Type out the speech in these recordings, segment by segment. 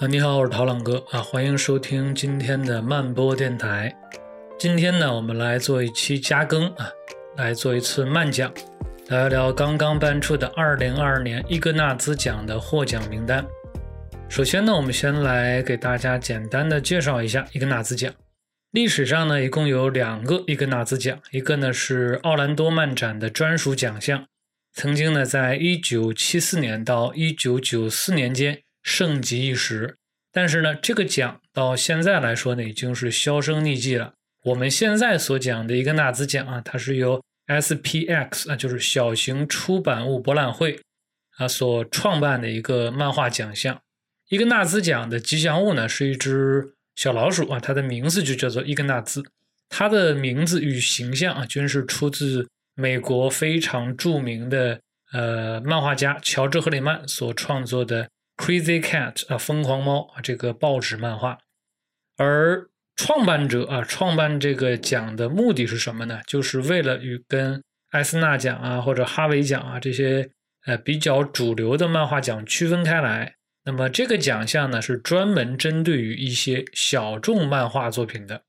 啊，你好，我是陶朗哥啊，欢迎收听今天的慢播电台。今天呢，我们来做一期加更啊，来做一次慢讲，聊一聊刚刚颁出的二零二二年伊格纳兹奖的获奖名单。首先呢，我们先来给大家简单的介绍一下伊格纳兹奖。历史上呢，一共有两个伊格纳兹奖，一个呢是奥兰多漫展的专属奖项，曾经呢在一九七四年到一九九四年间。盛极一时，但是呢，这个奖到现在来说呢，已经是销声匿迹了。我们现在所讲的一个纳兹奖啊，它是由 SPX 啊，就是小型出版物博览会啊所创办的一个漫画奖项。一个纳兹奖的吉祥物呢，是一只小老鼠啊，它的名字就叫做伊格纳兹。它的名字与形象啊，均是出自美国非常著名的呃漫画家乔治·赫里曼所创作的。Crazy Cat 啊，疯狂猫啊，这个报纸漫画。而创办者啊，创办这个奖的目的是什么呢？就是为了与跟艾斯纳奖啊或者哈维奖啊这些呃比较主流的漫画奖区分开来。那么这个奖项呢，是专门针对于一些小众漫画作品的。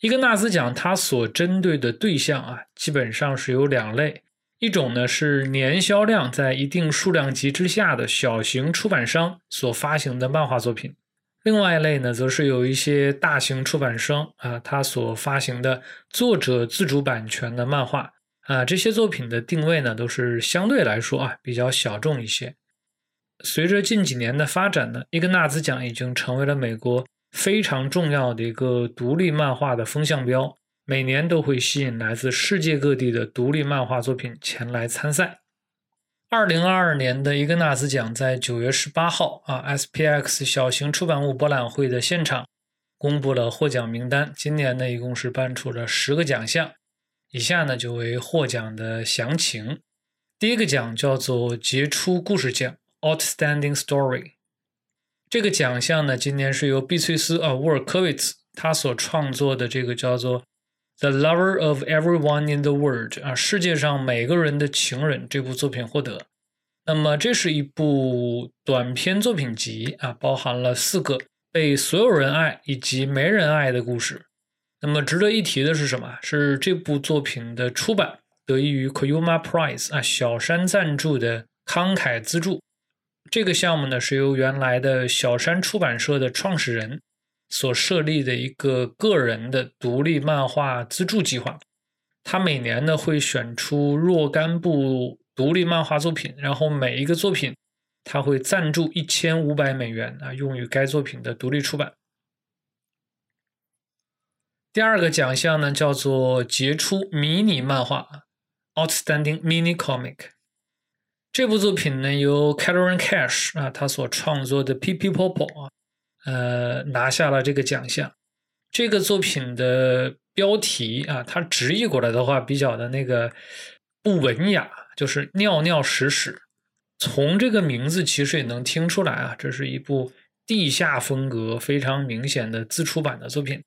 伊格纳斯奖它所针对的对象啊，基本上是有两类。一种呢是年销量在一定数量级之下的小型出版商所发行的漫画作品，另外一类呢，则是有一些大型出版商啊，他所发行的作者自主版权的漫画啊，这些作品的定位呢，都是相对来说啊比较小众一些。随着近几年的发展呢，伊格纳兹奖已经成为了美国非常重要的一个独立漫画的风向标。每年都会吸引来自世界各地的独立漫画作品前来参赛。二零二二年的伊格纳斯奖在九月十八号啊，SPX 小型出版物博览会的现场公布了获奖名单。今年呢，一共是颁出了十个奖项。以下呢，就为获奖的详情。第一个奖叫做杰出故事奖 （Outstanding Story）。这个奖项呢，今年是由碧翠丝啊沃尔科维茨他所创作的这个叫做。The Lover of Everyone in the World 啊，世界上每个人的情人这部作品获得。那么这是一部短篇作品集啊，包含了四个被所有人爱以及没人爱的故事。那么值得一提的是什么？是这部作品的出版得益于 Koyuma Prize 啊，小山赞助的慷慨资助。这个项目呢，是由原来的小山出版社的创始人。所设立的一个个人的独立漫画资助计划，他每年呢会选出若干部独立漫画作品，然后每一个作品他会赞助一千五百美元啊，用于该作品的独立出版。第二个奖项呢叫做杰出迷你漫画 （Outstanding Mini Comic）。这部作品呢由 Karen Cash 啊他所创作的《P P Popo》啊。呃，拿下了这个奖项。这个作品的标题啊，它直译过来的话比较的那个不文雅，就是尿尿屎屎。从这个名字其实也能听出来啊，这是一部地下风格非常明显的自出版的作品。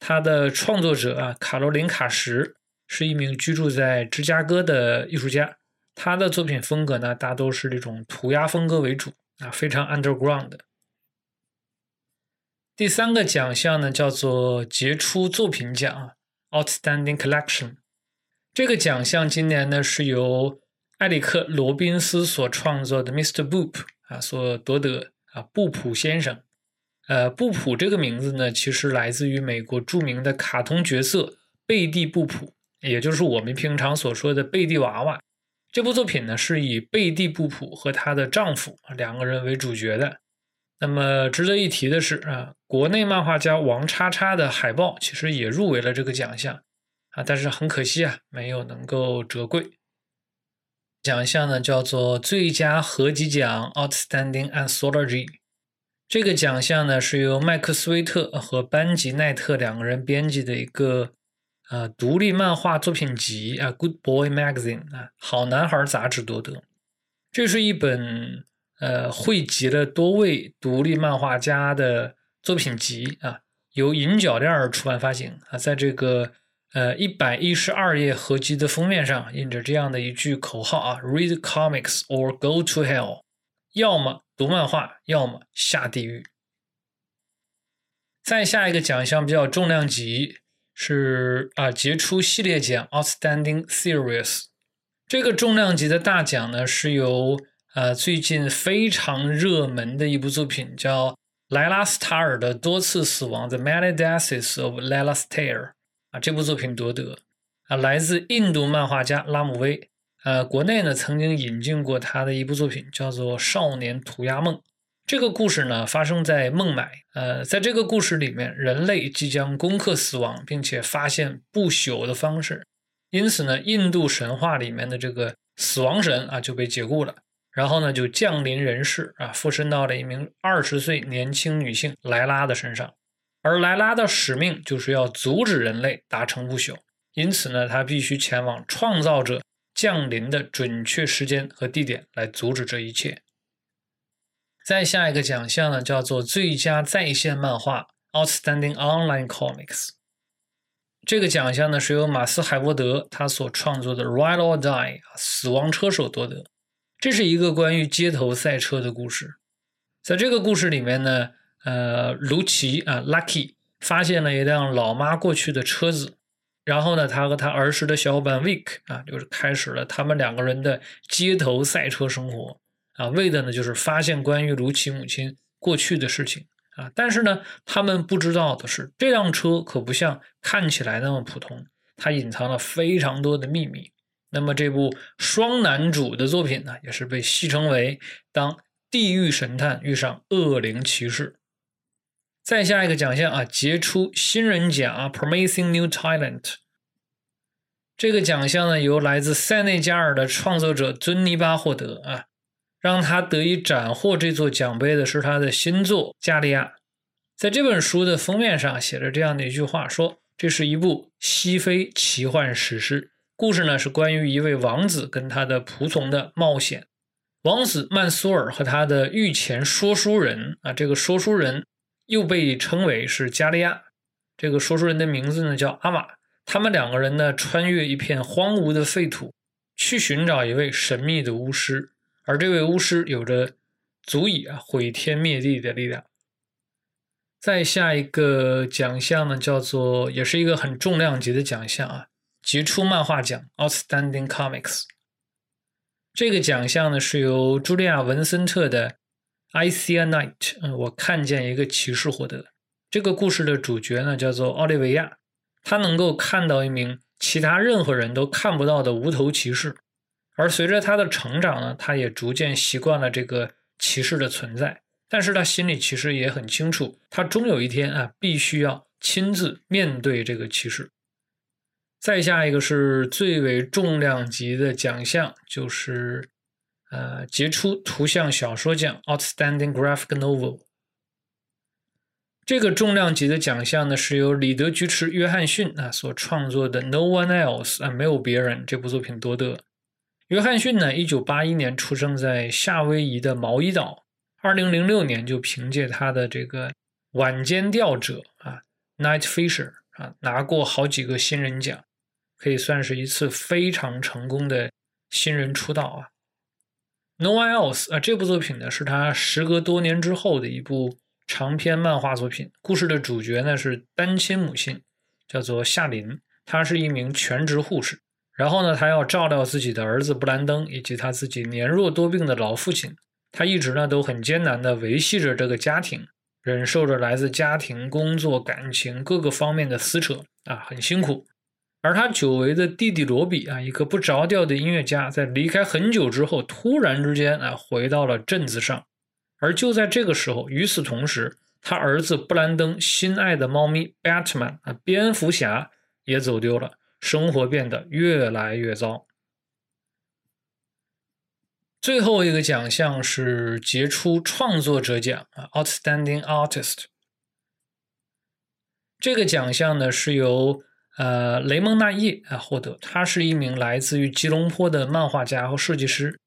它的创作者啊，卡罗琳卡什是一名居住在芝加哥的艺术家。他的作品风格呢，大都是这种涂鸦风格为主啊，非常 underground。第三个奖项呢，叫做杰出作品奖 （Outstanding Collection）。这个奖项今年呢是由埃里克·罗宾斯所创作的《Mr. Boop》啊所夺得啊，布普先生。呃，布普这个名字呢，其实来自于美国著名的卡通角色贝蒂·布普，也就是我们平常所说的贝蒂娃娃。这部作品呢，是以贝蒂·布普和她的丈夫两个人为主角的。那么值得一提的是啊，国内漫画家王叉叉的海报其实也入围了这个奖项啊，但是很可惜啊，没有能够折桂。奖项呢叫做最佳合集奖 （Outstanding Anthology）。这个奖项呢是由麦克斯威特和班吉奈特两个人编辑的一个啊独立漫画作品集啊，《Good Boy Magazine》啊，好男孩杂志夺得。这是一本。呃，汇集了多位独立漫画家的作品集啊，由银角链出版发行啊。在这个呃一百一十二页合集的封面上，印着这样的一句口号啊：“Read comics or go to hell”，要么读漫画，要么下地狱再下一个奖项比较重量级是啊杰出系列奖 Outstanding Series。这个重量级的大奖呢是由呃最近非常热门的一部作品叫莱拉斯塔尔的多次死亡 The Many Deaths of Layla Starr 啊这部作品夺得啊来自印度漫画家拉姆威。呃，国内呢曾经引进过他的一部作品，叫做《少年涂鸦梦》。这个故事呢发生在孟买。呃，在这个故事里面，人类即将攻克死亡，并且发现不朽的方式。因此呢，印度神话里面的这个死亡神啊就被解雇了，然后呢就降临人世啊，附身到了一名二十岁年轻女性莱拉的身上。而莱拉的使命就是要阻止人类达成不朽，因此呢，她必须前往创造者。降临的准确时间和地点来阻止这一切。再下一个奖项呢，叫做最佳在线漫画 （Outstanding Online Comics）。这个奖项呢是由马斯海沃德他所创作的《Ride or Die》死亡车手夺得。这是一个关于街头赛车的故事。在这个故事里面呢，呃，卢奇啊，Lucky 发现了一辆老妈过去的车子。然后呢，他和他儿时的小伙伴 Vic 啊，就是开始了他们两个人的街头赛车生活啊，为的呢就是发现关于卢奇母亲过去的事情啊。但是呢，他们不知道的是，这辆车可不像看起来那么普通，它隐藏了非常多的秘密。那么这部双男主的作品呢，也是被戏称为“当地狱神探遇上恶灵骑士”。再下一个奖项啊，杰出新人奖啊，Promising New Talent。这个奖项呢，由来自塞内加尔的创作者尊尼巴获得啊。让他得以斩获这座奖杯的是他的新作《加利亚》。在这本书的封面上写着这样的一句话：说这是一部西非奇幻史诗，故事呢是关于一位王子跟他的仆从的冒险。王子曼苏尔和他的御前说书人啊，这个说书人。又被称为是加利亚，这个说书人的名字呢叫阿玛。他们两个人呢穿越一片荒芜的废土，去寻找一位神秘的巫师，而这位巫师有着足以啊毁天灭地的力量。再下一个奖项呢叫做，也是一个很重量级的奖项啊，杰出漫画奖 （Outstanding Comics）。这个奖项呢是由茱莉亚·文森特的。I see a knight，嗯，我看见一个骑士获得。这个故事的主角呢叫做奥利维亚，他能够看到一名其他任何人都看不到的无头骑士。而随着他的成长呢，他也逐渐习惯了这个骑士的存在。但是他心里其实也很清楚，他终有一天啊，必须要亲自面对这个骑士。再下一个是最为重量级的奖项，就是。呃，杰出图像小说奖 （Outstanding Graphic Novel） 这个重量级的奖项呢，是由里德·居驰·约翰逊啊所创作的《No One Else》啊，没有别人这部作品夺得。约翰逊呢，一九八一年出生在夏威夷的毛伊岛，二零零六年就凭借他的这个《晚间钓者》啊，《Night Fisher》啊，拿过好几个新人奖，可以算是一次非常成功的新人出道啊。No one else 啊，这部作品呢是他时隔多年之后的一部长篇漫画作品。故事的主角呢是单亲母亲，叫做夏琳，她是一名全职护士。然后呢，她要照料自己的儿子布兰登以及他自己年弱多病的老父亲。她一直呢都很艰难地维系着这个家庭，忍受着来自家庭、工作、感情各个方面的撕扯啊，很辛苦。而他久违的弟弟罗比啊，一个不着调的音乐家，在离开很久之后，突然之间啊，回到了镇子上。而就在这个时候，与此同时，他儿子布兰登心爱的猫咪 Batman 啊，蝙蝠侠也走丢了，生活变得越来越糟。最后一个奖项是杰出创作者奖啊，Outstanding Artist。这个奖项呢，是由呃，雷蒙纳叶啊获得，他是一名来自于吉隆坡的漫画家和设计师，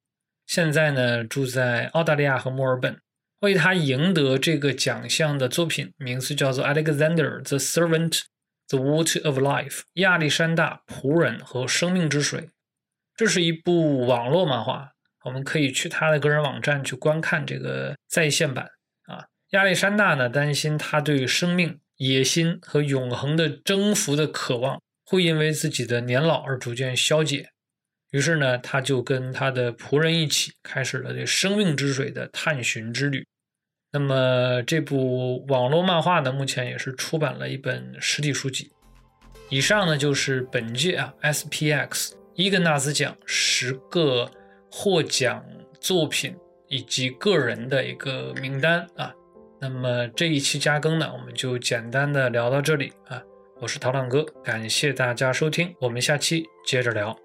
现在呢住在澳大利亚和墨尔本。为他赢得这个奖项的作品名字叫做《Alexander the Servant, the Water of Life》亚历山大仆人和生命之水。这是一部网络漫画，我们可以去他的个人网站去观看这个在线版啊。亚历山大呢担心他对生命。野心和永恒的征服的渴望会因为自己的年老而逐渐消解。于是呢，他就跟他的仆人一起开始了这生命之水的探寻之旅。那么这部网络漫画呢，目前也是出版了一本实体书籍。以上呢就是本届啊 SPX 伊格纳斯奖十个获奖作品以及个人的一个名单啊。那么这一期加更呢，我们就简单的聊到这里啊。我是陶浪哥，感谢大家收听，我们下期接着聊。